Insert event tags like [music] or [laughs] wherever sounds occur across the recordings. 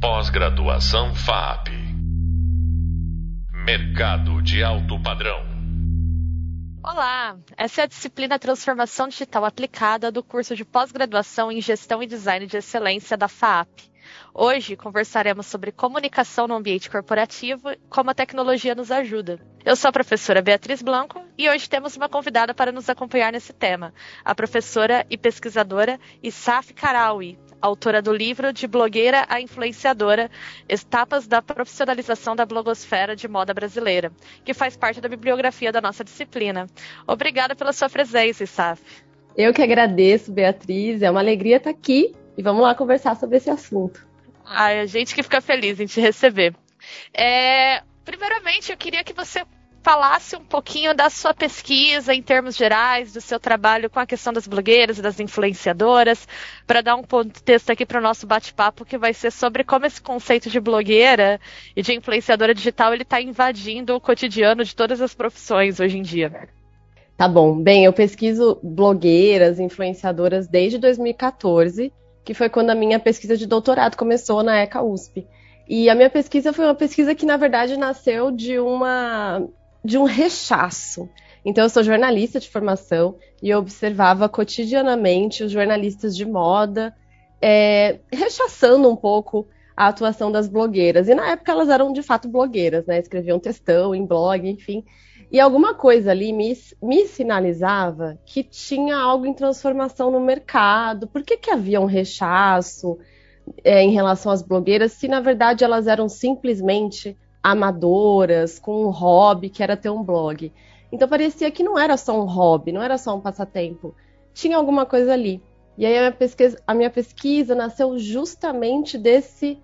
Pós-graduação FAP. Mercado de alto padrão. Olá, essa é a disciplina Transformação Digital Aplicada do curso de pós-graduação em Gestão e Design de Excelência da FAP. Hoje conversaremos sobre comunicação no ambiente corporativo e como a tecnologia nos ajuda. Eu sou a professora Beatriz Blanco e hoje temos uma convidada para nos acompanhar nesse tema, a professora e pesquisadora Isaf Karawi, autora do livro De Blogueira a Influenciadora: Etapas da Profissionalização da Blogosfera de Moda Brasileira, que faz parte da bibliografia da nossa disciplina. Obrigada pela sua presença, Isaf. Eu que agradeço, Beatriz. É uma alegria estar aqui e vamos lá conversar sobre esse assunto. Ai, a gente que fica feliz em te receber. É, primeiramente, eu queria que você falasse um pouquinho da sua pesquisa em termos gerais, do seu trabalho com a questão das blogueiras e das influenciadoras, para dar um contexto aqui para o nosso bate-papo, que vai ser sobre como esse conceito de blogueira e de influenciadora digital ele está invadindo o cotidiano de todas as profissões hoje em dia. Tá bom. Bem, eu pesquiso blogueiras, influenciadoras desde 2014 que foi quando a minha pesquisa de doutorado começou na ECA USP. E a minha pesquisa foi uma pesquisa que, na verdade, nasceu de uma de um rechaço. Então, eu sou jornalista de formação e eu observava cotidianamente os jornalistas de moda é, rechaçando um pouco a atuação das blogueiras. E na época elas eram de fato blogueiras, né? Escreviam textão em blog, enfim. E alguma coisa ali me, me sinalizava que tinha algo em transformação no mercado. Por que, que havia um rechaço é, em relação às blogueiras, se na verdade elas eram simplesmente amadoras, com um hobby que era ter um blog? Então parecia que não era só um hobby, não era só um passatempo. Tinha alguma coisa ali. E aí a minha pesquisa, a minha pesquisa nasceu justamente desse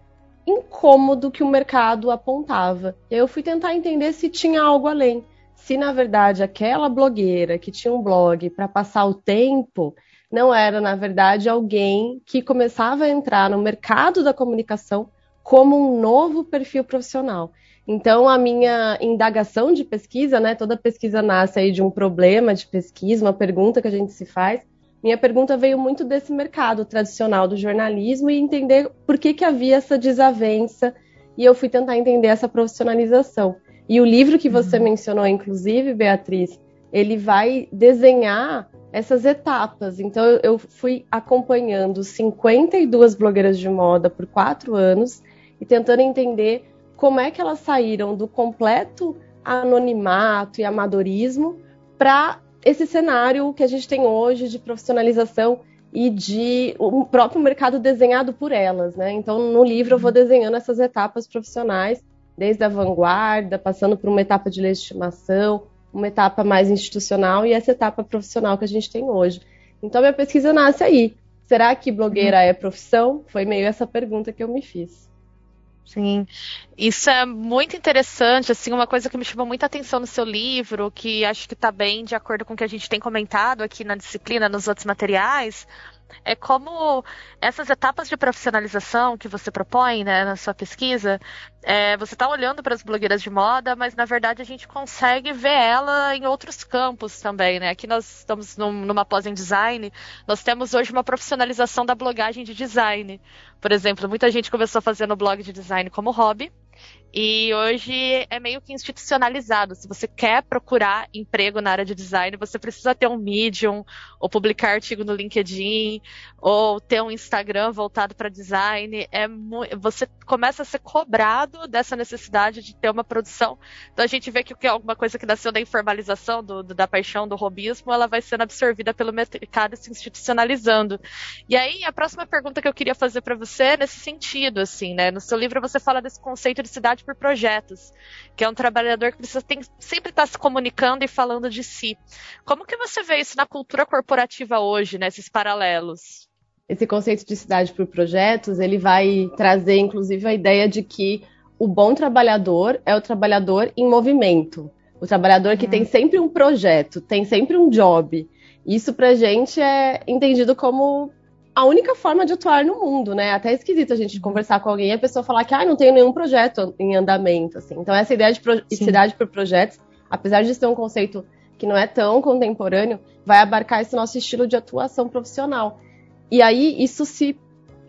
incômodo que o mercado apontava. E aí eu fui tentar entender se tinha algo além se na verdade aquela blogueira que tinha um blog para passar o tempo não era, na verdade, alguém que começava a entrar no mercado da comunicação como um novo perfil profissional. Então, a minha indagação de pesquisa, né, toda pesquisa nasce aí de um problema de pesquisa, uma pergunta que a gente se faz. Minha pergunta veio muito desse mercado tradicional do jornalismo e entender por que, que havia essa desavença, e eu fui tentar entender essa profissionalização. E o livro que você uhum. mencionou, inclusive, Beatriz, ele vai desenhar essas etapas. Então, eu fui acompanhando 52 blogueiras de moda por quatro anos e tentando entender como é que elas saíram do completo anonimato e amadorismo para esse cenário que a gente tem hoje de profissionalização e de o próprio mercado desenhado por elas, né? Então, no livro eu vou uhum. desenhando essas etapas profissionais desde a vanguarda, passando por uma etapa de legitimação, uma etapa mais institucional e essa etapa profissional que a gente tem hoje. Então, minha pesquisa nasce aí. Será que blogueira é profissão? Foi meio essa pergunta que eu me fiz. Sim, isso é muito interessante, assim, uma coisa que me chamou muita atenção no seu livro, que acho que está bem de acordo com o que a gente tem comentado aqui na disciplina, nos outros materiais, é como essas etapas de profissionalização que você propõe né, na sua pesquisa, é, você está olhando para as blogueiras de moda, mas na verdade a gente consegue ver ela em outros campos também. Né? Aqui nós estamos num, numa pós em design, nós temos hoje uma profissionalização da blogagem de design. Por exemplo, muita gente começou fazendo blog de design como hobby, e hoje é meio que institucionalizado. Se você quer procurar emprego na área de design, você precisa ter um Medium, ou publicar artigo no LinkedIn, ou ter um Instagram voltado para design. É você começa a ser cobrado dessa necessidade de ter uma produção. Então a gente vê que alguma coisa que nasceu da informalização, do, do, da paixão, do robismo, ela vai sendo absorvida pelo mercado e se institucionalizando. E aí, a próxima pergunta que eu queria fazer para você é nesse sentido, assim, né? No seu livro você fala desse conceito de cidade por projetos, que é um trabalhador que precisa tem, sempre estar tá se comunicando e falando de si. Como que você vê isso na cultura corporativa hoje, nesses né, paralelos? Esse conceito de cidade por projetos, ele vai trazer, inclusive, a ideia de que o bom trabalhador é o trabalhador em movimento. O trabalhador que hum. tem sempre um projeto, tem sempre um job. Isso pra gente é entendido como a única forma de atuar no mundo, né? Até é esquisito a gente conversar com alguém e a pessoa falar que ah, não tenho nenhum projeto em andamento, assim. Então essa ideia de cidade por projetos, apesar de ser um conceito que não é tão contemporâneo, vai abarcar esse nosso estilo de atuação profissional. E aí isso se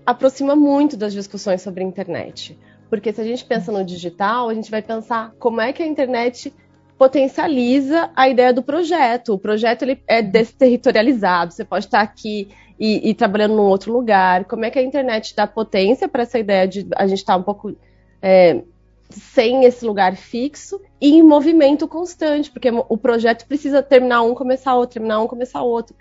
aproxima muito das discussões sobre internet. Porque se a gente pensa no digital, a gente vai pensar como é que a internet potencializa a ideia do projeto. O projeto ele é desterritorializado, você pode estar aqui e, e, trabalhando num outro lugar. Como é que a internet dá potência para essa ideia de a gente estar tá um pouco é, sem esse lugar fixo e em movimento constante, porque o projeto precisa terminar um, começar outro, terminar um, começar outro.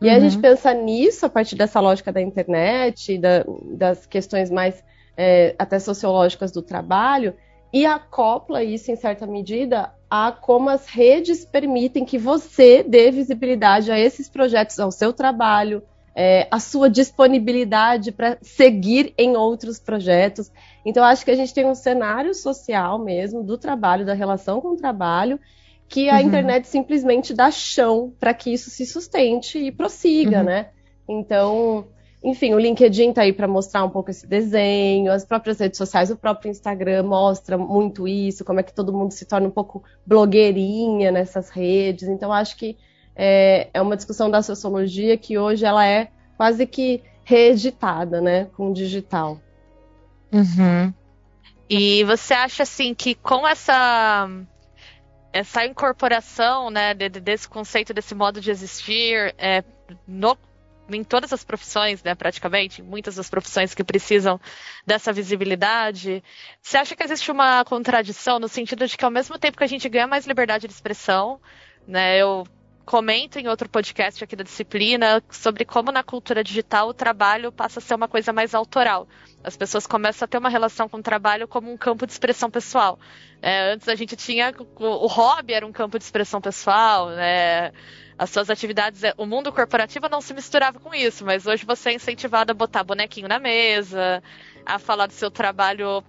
E uhum. a gente pensa nisso a partir dessa lógica da internet, da, das questões mais é, até sociológicas do trabalho, e acopla isso, em certa medida, a como as redes permitem que você dê visibilidade a esses projetos, ao seu trabalho, é, a sua disponibilidade para seguir em outros projetos. Então, acho que a gente tem um cenário social mesmo do trabalho, da relação com o trabalho, que a uhum. internet simplesmente dá chão para que isso se sustente e prossiga, uhum. né? Então, enfim, o LinkedIn está aí para mostrar um pouco esse desenho, as próprias redes sociais, o próprio Instagram mostra muito isso, como é que todo mundo se torna um pouco blogueirinha nessas redes. Então, acho que é, é uma discussão da sociologia que hoje ela é quase que reeditada, né, com o digital. Uhum. E você acha assim que com essa essa incorporação, né, desse conceito, desse modo de existir, é, no em todas as profissões, né, praticamente, muitas das profissões que precisam dessa visibilidade. Você acha que existe uma contradição no sentido de que ao mesmo tempo que a gente ganha mais liberdade de expressão, né, eu comento em outro podcast aqui da disciplina sobre como na cultura digital o trabalho passa a ser uma coisa mais autoral. As pessoas começam a ter uma relação com o trabalho como um campo de expressão pessoal. É, antes a gente tinha o, hobby era um campo de expressão pessoal, né? As suas atividades, é, o mundo corporativo não se misturava com isso, mas hoje você é incentivado a botar bonequinho na mesa, a falar do seu trabalho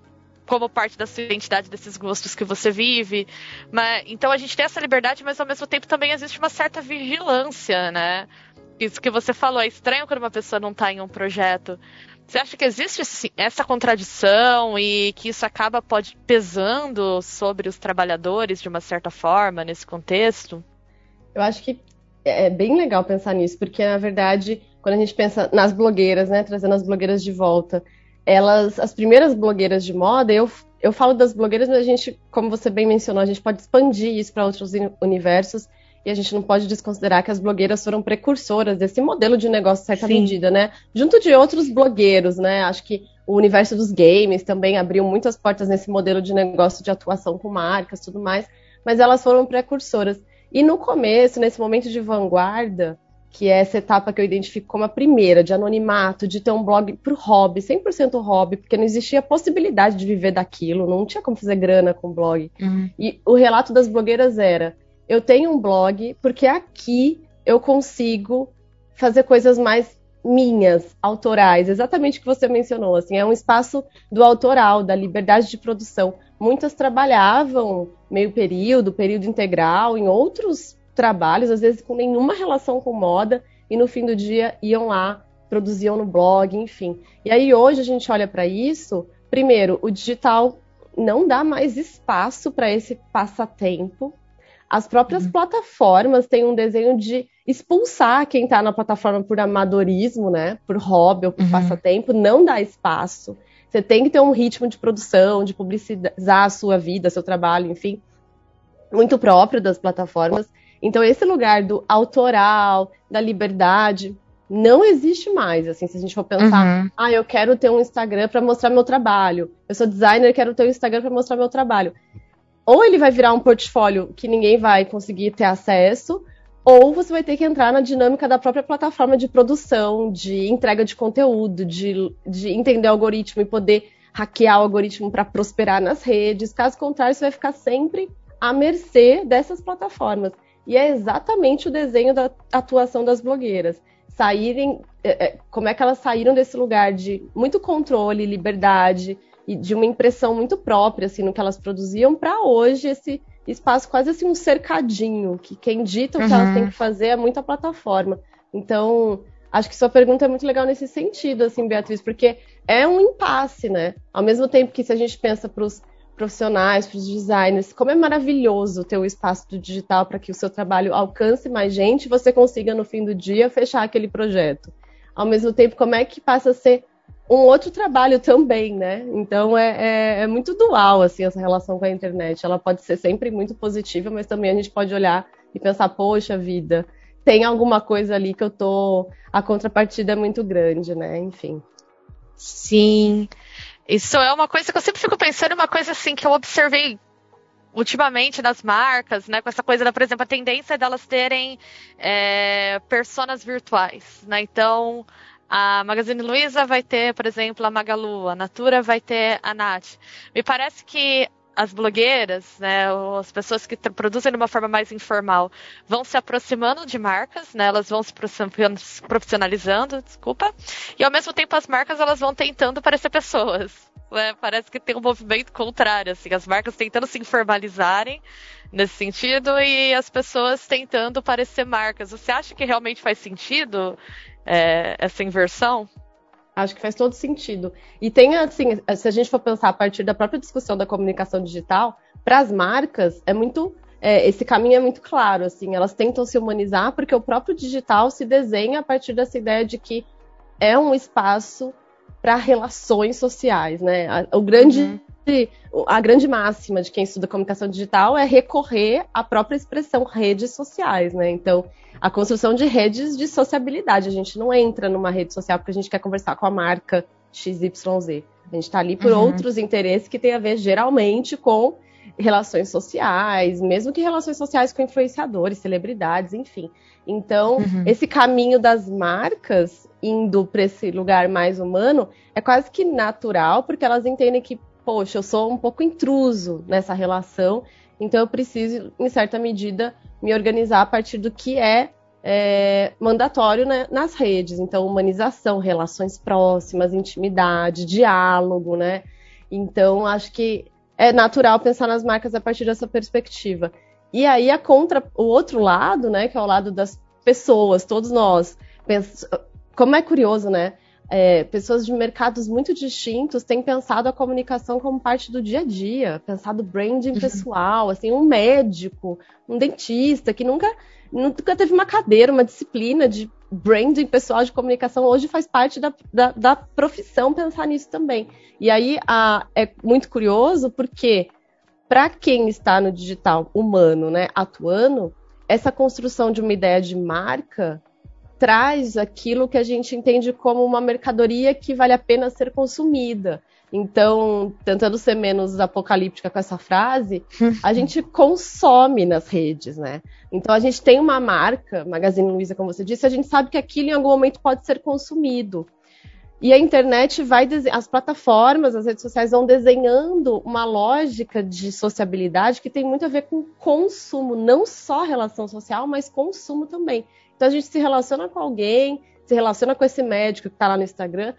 como parte da sua identidade, desses gostos que você vive. Mas, então a gente tem essa liberdade, mas ao mesmo tempo também existe uma certa vigilância, né? Isso que você falou, é estranho quando uma pessoa não está em um projeto. Você acha que existe essa contradição e que isso acaba pode pesando sobre os trabalhadores de uma certa forma nesse contexto? Eu acho que é bem legal pensar nisso, porque na verdade, quando a gente pensa nas blogueiras, né, trazendo as blogueiras de volta, elas, as primeiras blogueiras de moda, eu, eu falo das blogueiras, mas a gente, como você bem mencionou, a gente pode expandir isso para outros universos e a gente não pode desconsiderar que as blogueiras foram precursoras desse modelo de negócio, em certa Sim. medida, né? Junto de outros blogueiros, né? Acho que o universo dos games também abriu muitas portas nesse modelo de negócio de atuação com marcas tudo mais, mas elas foram precursoras. E no começo, nesse momento de vanguarda, que é essa etapa que eu identifico como a primeira, de anonimato, de ter um blog pro hobby, 100% hobby, porque não existia possibilidade de viver daquilo, não tinha como fazer grana com blog. Uhum. E o relato das blogueiras era: eu tenho um blog porque aqui eu consigo fazer coisas mais minhas, autorais, exatamente o que você mencionou, assim, é um espaço do autoral, da liberdade de produção. Muitas trabalhavam meio período, período integral, em outros trabalhos, às vezes com nenhuma relação com moda, e no fim do dia iam lá, produziam no blog, enfim. E aí hoje a gente olha para isso, primeiro, o digital não dá mais espaço para esse passatempo. As próprias uhum. plataformas têm um desenho de expulsar quem está na plataforma por amadorismo, né? Por hobby ou por uhum. passatempo, não dá espaço. Você tem que ter um ritmo de produção, de publicizar a sua vida, seu trabalho, enfim, muito próprio das plataformas. Então, esse lugar do autoral, da liberdade, não existe mais. Assim, se a gente for pensar, uhum. ah, eu quero ter um Instagram para mostrar meu trabalho. Eu sou designer, quero ter um Instagram para mostrar meu trabalho. Ou ele vai virar um portfólio que ninguém vai conseguir ter acesso, ou você vai ter que entrar na dinâmica da própria plataforma de produção, de entrega de conteúdo, de, de entender o algoritmo e poder hackear o algoritmo para prosperar nas redes. Caso contrário, você vai ficar sempre à mercê dessas plataformas. E é exatamente o desenho da atuação das blogueiras. Saírem, é, é, como é que elas saíram desse lugar de muito controle, liberdade e de uma impressão muito própria assim no que elas produziam para hoje esse espaço quase assim um cercadinho que quem dita o que uhum. elas têm que fazer é muito a plataforma. Então, acho que sua pergunta é muito legal nesse sentido, assim, Beatriz, porque é um impasse, né? Ao mesmo tempo que se a gente pensa para os profissionais, para os designers, como é maravilhoso ter o espaço do digital para que o seu trabalho alcance mais gente e você consiga, no fim do dia, fechar aquele projeto. Ao mesmo tempo, como é que passa a ser um outro trabalho também, né? Então é, é, é, muito dual assim essa relação com a internet. Ela pode ser sempre muito positiva, mas também a gente pode olhar e pensar, poxa vida, tem alguma coisa ali que eu tô. A contrapartida é muito grande, né? Enfim. Sim. Isso é uma coisa que eu sempre fico pensando, uma coisa assim que eu observei ultimamente nas marcas, né, com essa coisa da, por exemplo, a tendência delas terem é, personas virtuais, né? Então, a Magazine Luiza vai ter, por exemplo, a Magalu, a Natura vai ter a Nath. Me parece que as blogueiras, né, as pessoas que produzem de uma forma mais informal, vão se aproximando de marcas, né, elas vão se profissionalizando, desculpa, e ao mesmo tempo as marcas elas vão tentando parecer pessoas. Né? Parece que tem um movimento contrário, assim, as marcas tentando se informalizarem nesse sentido e as pessoas tentando parecer marcas. Você acha que realmente faz sentido é, essa inversão? Acho que faz todo sentido. E tem, assim, se a gente for pensar a partir da própria discussão da comunicação digital, para as marcas é muito. É, esse caminho é muito claro, assim, elas tentam se humanizar porque o próprio digital se desenha a partir dessa ideia de que é um espaço para relações sociais, né? O grande uhum a grande máxima de quem estuda comunicação digital é recorrer à própria expressão redes sociais, né? Então, a construção de redes de sociabilidade. A gente não entra numa rede social porque a gente quer conversar com a marca XYZ. A gente está ali por uhum. outros interesses que tem a ver geralmente com relações sociais, mesmo que relações sociais com influenciadores, celebridades, enfim. Então, uhum. esse caminho das marcas indo para esse lugar mais humano é quase que natural, porque elas entendem que poxa, eu sou um pouco intruso nessa relação, então eu preciso, em certa medida, me organizar a partir do que é, é mandatório né, nas redes. Então, humanização, relações próximas, intimidade, diálogo, né? Então, acho que é natural pensar nas marcas a partir dessa perspectiva. E aí, a contra, o outro lado, né, que é o lado das pessoas, todos nós, como é curioso, né? É, pessoas de mercados muito distintos têm pensado a comunicação como parte do dia a dia, pensado branding uhum. pessoal, assim, um médico, um dentista que nunca, nunca teve uma cadeira, uma disciplina de branding pessoal de comunicação, hoje faz parte da, da, da profissão pensar nisso também. E aí a, é muito curioso porque para quem está no digital humano, né, atuando, essa construção de uma ideia de marca traz aquilo que a gente entende como uma mercadoria que vale a pena ser consumida. Então, tentando ser menos apocalíptica com essa frase, a [laughs] gente consome nas redes, né? Então, a gente tem uma marca, Magazine Luiza, como você disse, a gente sabe que aquilo em algum momento pode ser consumido. E a internet vai, as plataformas, as redes sociais vão desenhando uma lógica de sociabilidade que tem muito a ver com consumo, não só relação social, mas consumo também. Então a gente se relaciona com alguém, se relaciona com esse médico que está lá no Instagram,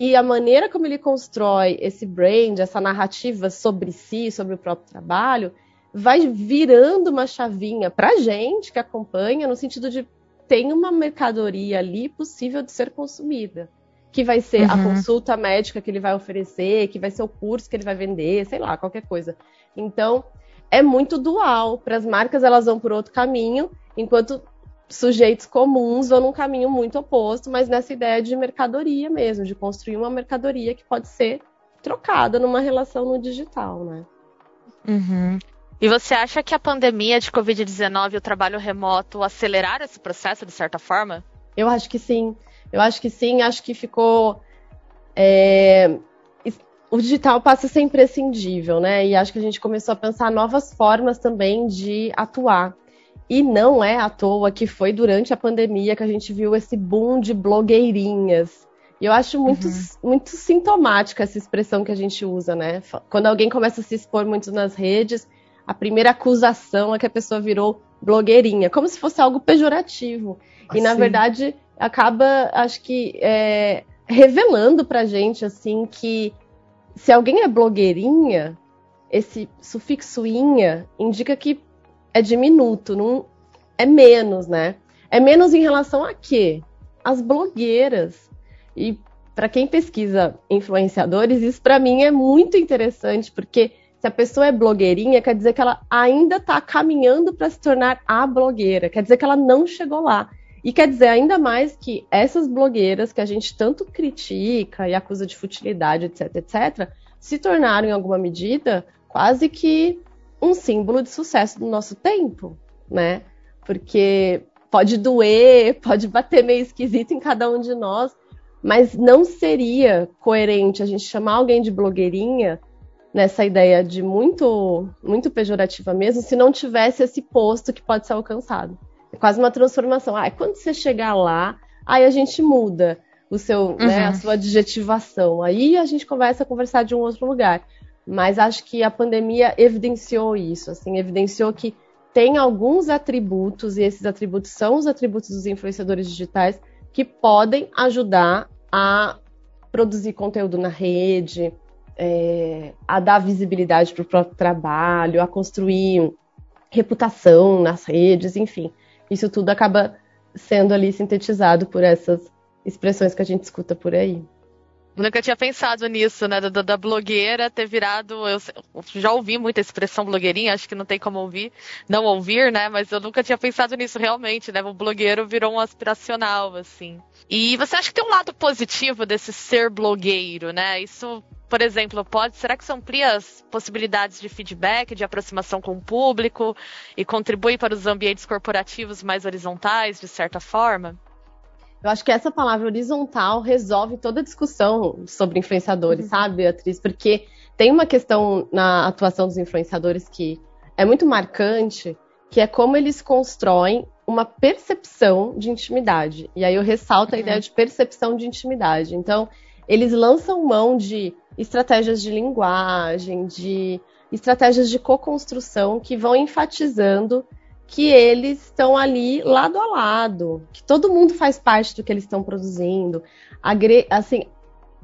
e a maneira como ele constrói esse brand, essa narrativa sobre si, sobre o próprio trabalho, vai virando uma chavinha para a gente que acompanha, no sentido de tem uma mercadoria ali possível de ser consumida. Que vai ser uhum. a consulta médica que ele vai oferecer, que vai ser o curso que ele vai vender, sei lá, qualquer coisa. Então, é muito dual. Para as marcas, elas vão por outro caminho, enquanto sujeitos comuns vão num caminho muito oposto, mas nessa ideia de mercadoria mesmo, de construir uma mercadoria que pode ser trocada numa relação no digital, né? Uhum. E você acha que a pandemia de Covid-19 e o trabalho remoto aceleraram esse processo de certa forma? Eu acho que sim. Eu acho que sim. Acho que ficou. É... O digital passa a ser imprescindível, né? E acho que a gente começou a pensar novas formas também de atuar. E não é à toa que foi durante a pandemia que a gente viu esse boom de blogueirinhas. E eu acho muito, uhum. muito sintomática essa expressão que a gente usa, né? Quando alguém começa a se expor muito nas redes, a primeira acusação é que a pessoa virou blogueirinha, como se fosse algo pejorativo. Assim. E na verdade acaba, acho que, é, revelando pra gente assim que se alguém é blogueirinha, esse sufixo inha indica que é diminuto, não é menos, né? É menos em relação a quê? As blogueiras. E para quem pesquisa influenciadores, isso para mim é muito interessante, porque se a pessoa é blogueirinha, quer dizer que ela ainda está caminhando para se tornar a blogueira, quer dizer que ela não chegou lá. E quer dizer ainda mais que essas blogueiras que a gente tanto critica e acusa de futilidade, etc, etc, se tornaram em alguma medida quase que um símbolo de sucesso do nosso tempo, né? Porque pode doer, [laughs] pode bater meio esquisito em cada um de nós, mas não seria coerente a gente chamar alguém de blogueirinha nessa ideia de muito, muito pejorativa mesmo, se não tivesse esse posto que pode ser alcançado. É quase uma transformação. Ah, quando você chegar lá, aí a gente muda o seu, uhum. né, a uhum. sua adjetivação. Aí a gente começa a conversar de um outro lugar. Mas acho que a pandemia evidenciou isso, assim, evidenciou que tem alguns atributos, e esses atributos são os atributos dos influenciadores digitais, que podem ajudar a produzir conteúdo na rede, é, a dar visibilidade para o próprio trabalho, a construir reputação nas redes, enfim isso tudo acaba sendo ali sintetizado por essas expressões que a gente escuta por aí. Nunca tinha pensado nisso, né? Da, da, blogueira ter virado. Eu já ouvi muita expressão blogueirinha, acho que não tem como ouvir, não ouvir, né? Mas eu nunca tinha pensado nisso realmente, né? O blogueiro virou um aspiracional, assim. E você acha que tem um lado positivo desse ser blogueiro, né? Isso por exemplo, pode, será que isso amplia as possibilidades de feedback, de aproximação com o público e contribui para os ambientes corporativos mais horizontais, de certa forma? Eu acho que essa palavra horizontal resolve toda a discussão sobre influenciadores, uhum. sabe, Beatriz? Porque tem uma questão na atuação dos influenciadores que é muito marcante, que é como eles constroem uma percepção de intimidade. E aí eu ressalto uhum. a ideia de percepção de intimidade. Então, eles lançam mão de estratégias de linguagem, de estratégias de co-construção que vão enfatizando que eles estão ali lado a lado, que todo mundo faz parte do que eles estão produzindo. assim,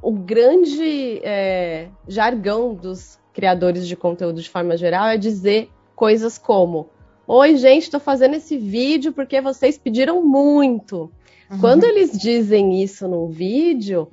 o grande é, jargão dos criadores de conteúdo de forma geral é dizer coisas como: Oi, gente, estou fazendo esse vídeo porque vocês pediram muito. Uhum. Quando eles dizem isso num vídeo,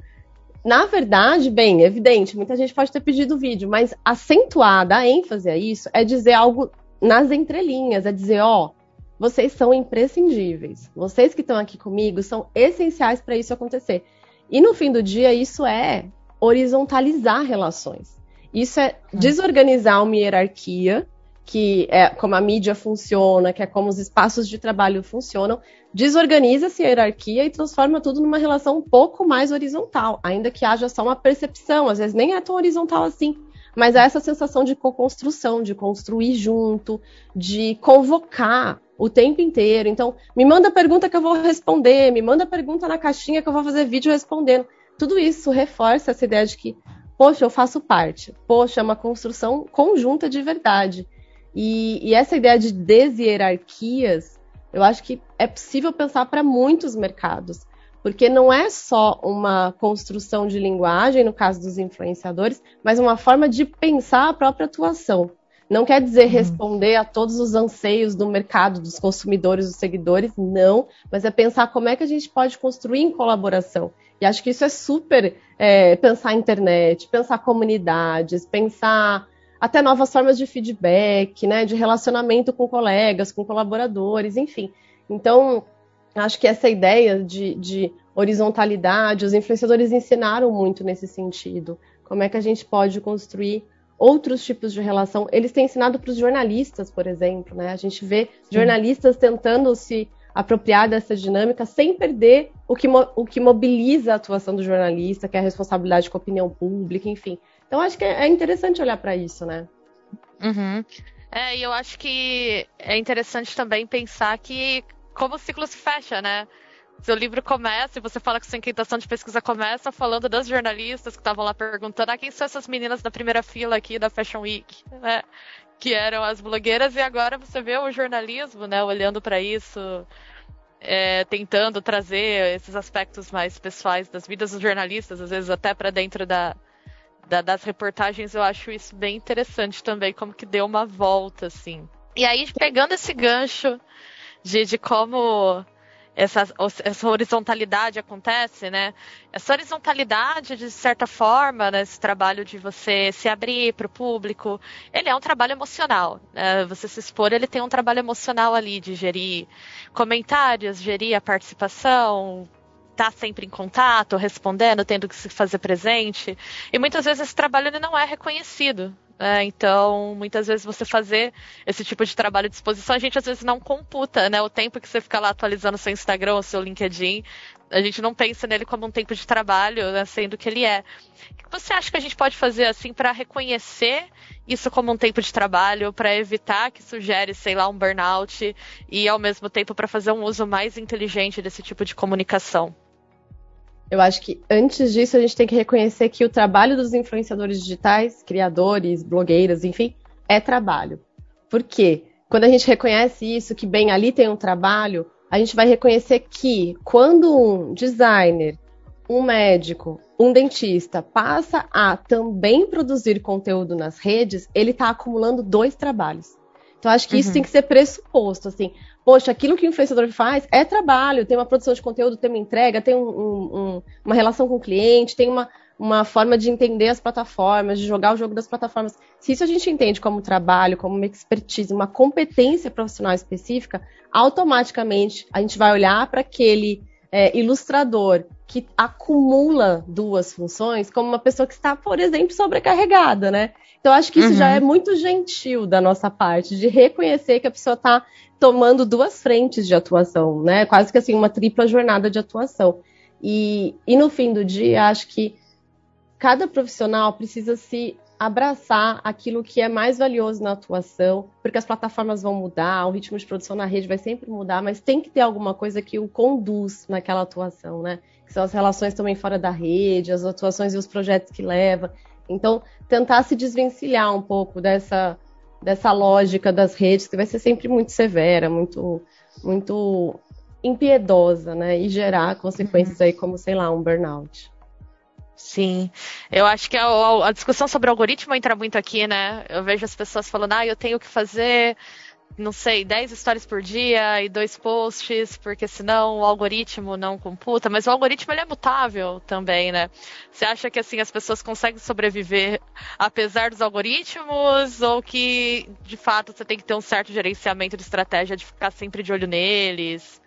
na verdade, bem, evidente, muita gente pode ter pedido o vídeo, mas acentuar, dar ênfase a isso, é dizer algo nas entrelinhas, é dizer, ó, vocês são imprescindíveis. Vocês que estão aqui comigo são essenciais para isso acontecer. E no fim do dia, isso é horizontalizar relações. Isso é hum. desorganizar uma hierarquia que é como a mídia funciona, que é como os espaços de trabalho funcionam, desorganiza essa hierarquia e transforma tudo numa relação um pouco mais horizontal, ainda que haja só uma percepção, às vezes nem é tão horizontal assim, mas há essa sensação de co-construção, de construir junto, de convocar o tempo inteiro. Então, me manda pergunta que eu vou responder, me manda pergunta na caixinha que eu vou fazer vídeo respondendo. Tudo isso reforça essa ideia de que, poxa, eu faço parte. Poxa, é uma construção conjunta de verdade. E, e essa ideia de deshierarquias, eu acho que é possível pensar para muitos mercados, porque não é só uma construção de linguagem, no caso dos influenciadores, mas uma forma de pensar a própria atuação. Não quer dizer uhum. responder a todos os anseios do mercado, dos consumidores, dos seguidores, não, mas é pensar como é que a gente pode construir em colaboração. E acho que isso é super é, pensar internet, pensar comunidades, pensar até novas formas de feedback, né, de relacionamento com colegas, com colaboradores, enfim. Então, acho que essa ideia de, de horizontalidade, os influenciadores ensinaram muito nesse sentido. Como é que a gente pode construir outros tipos de relação? Eles têm ensinado para os jornalistas, por exemplo, né? A gente vê jornalistas tentando se apropriar dessa dinâmica sem perder o que, o que mobiliza a atuação do jornalista, que é a responsabilidade com a opinião pública, enfim. Então acho que é interessante olhar para isso, né? Uhum. É, e eu acho que é interessante também pensar que como o ciclo se fecha, né? Seu livro começa e você fala que sua inquietação de pesquisa começa falando das jornalistas que estavam lá perguntando ah, quem são essas meninas da primeira fila aqui da Fashion Week, né? Que eram as blogueiras, e agora você vê o jornalismo, né, olhando para isso, é, tentando trazer esses aspectos mais pessoais das vidas dos jornalistas, às vezes até para dentro da, da, das reportagens, eu acho isso bem interessante também, como que deu uma volta, assim. E aí, pegando esse gancho de, de como essa, essa horizontalidade acontece, né? Essa horizontalidade, de certa forma, nesse trabalho de você se abrir para o público, ele é um trabalho emocional. Né? Você se expor, ele tem um trabalho emocional ali de gerir comentários, gerir a participação, estar tá sempre em contato, respondendo, tendo que se fazer presente. E muitas vezes esse trabalho ele não é reconhecido. Né? Então, muitas vezes você fazer esse tipo de trabalho de exposição, a gente às vezes não computa, né? O tempo que você fica lá atualizando seu Instagram ou seu LinkedIn, a gente não pensa nele como um tempo de trabalho, né? sendo que ele é. O que você acha que a gente pode fazer assim para reconhecer isso como um tempo de trabalho, para evitar que isso gere, sei lá, um burnout e ao mesmo tempo para fazer um uso mais inteligente desse tipo de comunicação? Eu acho que antes disso a gente tem que reconhecer que o trabalho dos influenciadores digitais, criadores, blogueiras, enfim, é trabalho. Por quê? Quando a gente reconhece isso, que bem ali tem um trabalho, a gente vai reconhecer que quando um designer, um médico, um dentista passa a também produzir conteúdo nas redes, ele está acumulando dois trabalhos. Então, acho que uhum. isso tem que ser pressuposto, assim poxa, aquilo que o influenciador faz é trabalho, tem uma produção de conteúdo, tem uma entrega, tem um, um, uma relação com o cliente, tem uma, uma forma de entender as plataformas, de jogar o jogo das plataformas. Se isso a gente entende como trabalho, como uma expertise, uma competência profissional específica, automaticamente a gente vai olhar para aquele é, ilustrador que acumula duas funções como uma pessoa que está, por exemplo, sobrecarregada, né? Então, acho que isso uhum. já é muito gentil da nossa parte, de reconhecer que a pessoa está tomando duas frentes de atuação, né? Quase que assim, uma tripla jornada de atuação. E, e no fim do dia, acho que cada profissional precisa se abraçar aquilo que é mais valioso na atuação, porque as plataformas vão mudar, o ritmo de produção na rede vai sempre mudar, mas tem que ter alguma coisa que o conduz naquela atuação, né? Que são as relações também fora da rede, as atuações e os projetos que leva. Então, tentar se desvencilhar um pouco dessa dessa lógica das redes que vai ser sempre muito severa, muito muito impiedosa, né? E gerar consequências aí como, sei lá, um burnout. Sim, eu acho que a, a, discussão sobre algoritmo entra muito aqui, né? Eu vejo as pessoas falando, ah, eu tenho que fazer não sei, 10 histórias por dia e dois posts, porque senão o algoritmo não computa, mas o algoritmo ele é mutável também, né? Você acha que assim as pessoas conseguem sobreviver apesar dos algoritmos ou que de fato você tem que ter um certo gerenciamento de estratégia de ficar sempre de olho neles?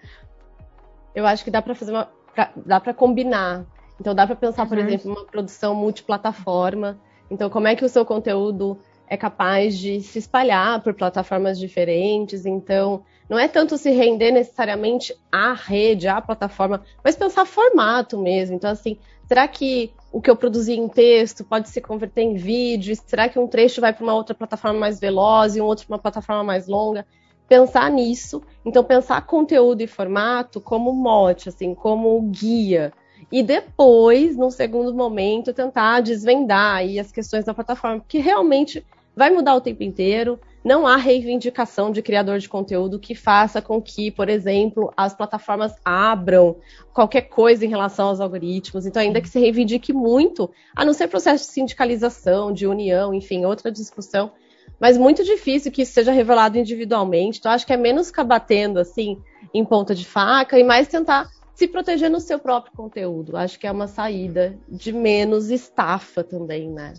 Eu acho que dá para fazer uma pra, dá para combinar. Então dá para pensar, uhum. por exemplo, uma produção multiplataforma. Então como é que o seu conteúdo é capaz de se espalhar por plataformas diferentes. Então, não é tanto se render necessariamente à rede, à plataforma, mas pensar formato mesmo. Então, assim, será que o que eu produzi em texto pode se converter em vídeo? Será que um trecho vai para uma outra plataforma mais veloz e um outro para uma plataforma mais longa? Pensar nisso, então pensar conteúdo e formato como mote, assim, como guia. E depois, num segundo momento, tentar desvendar aí as questões da plataforma, porque realmente vai mudar o tempo inteiro. Não há reivindicação de criador de conteúdo que faça com que, por exemplo, as plataformas abram qualquer coisa em relação aos algoritmos. Então, ainda que se reivindique muito, a não ser processo de sindicalização, de união, enfim, outra discussão, mas muito difícil que isso seja revelado individualmente. Então, acho que é menos ficar batendo assim em ponta de faca e mais tentar se proteger no seu próprio conteúdo. Acho que é uma saída de menos estafa também, né?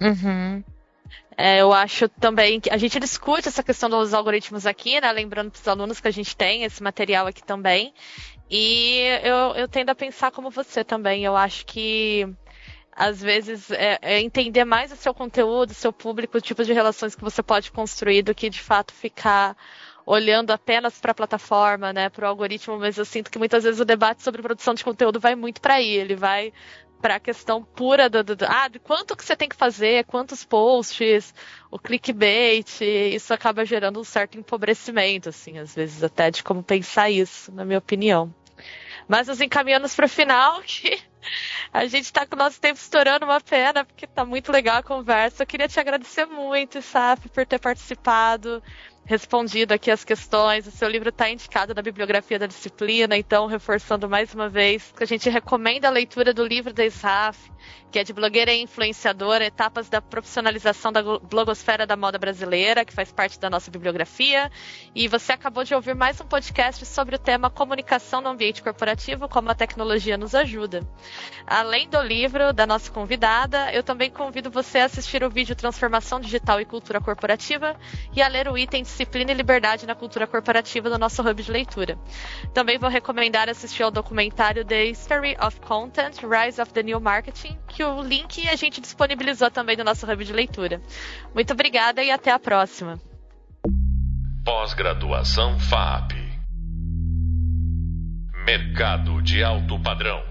Uhum. É, eu acho também que a gente discute essa questão dos algoritmos aqui, né? Lembrando para os alunos que a gente tem esse material aqui também. E eu, eu tendo a pensar como você também. Eu acho que às vezes é, é, entender mais o seu conteúdo, o seu público, o tipo de relações que você pode construir do que de fato ficar olhando apenas para a plataforma, né, para o algoritmo, mas eu sinto que muitas vezes o debate sobre produção de conteúdo vai muito para aí, ele vai para a questão pura do, do, do, ah, de quanto que você tem que fazer, quantos posts, o clickbait, isso acaba gerando um certo empobrecimento, assim, às vezes até de como pensar isso, na minha opinião. Mas nos encaminhamos para o final, [laughs] que a gente está com o nosso tempo estourando uma pena, porque está muito legal a conversa. Eu queria te agradecer muito, Saf, por ter participado. Respondido aqui as questões. O seu livro está indicado na bibliografia da disciplina, então, reforçando mais uma vez que a gente recomenda a leitura do livro da ISRAF, que é de blogueira e influenciadora, etapas da profissionalização da blogosfera da moda brasileira, que faz parte da nossa bibliografia. E você acabou de ouvir mais um podcast sobre o tema comunicação no ambiente corporativo, como a tecnologia nos ajuda. Além do livro da nossa convidada, eu também convido você a assistir o vídeo Transformação Digital e Cultura Corporativa e a ler o item Disciplina e Liberdade na Cultura Corporativa do nosso hub de leitura. Também vou recomendar assistir ao documentário The History of Content, Rise of the New Marketing, que o link a gente disponibilizou também no nosso hub de leitura. Muito obrigada e até a próxima. Pós-graduação FAP Mercado de alto padrão.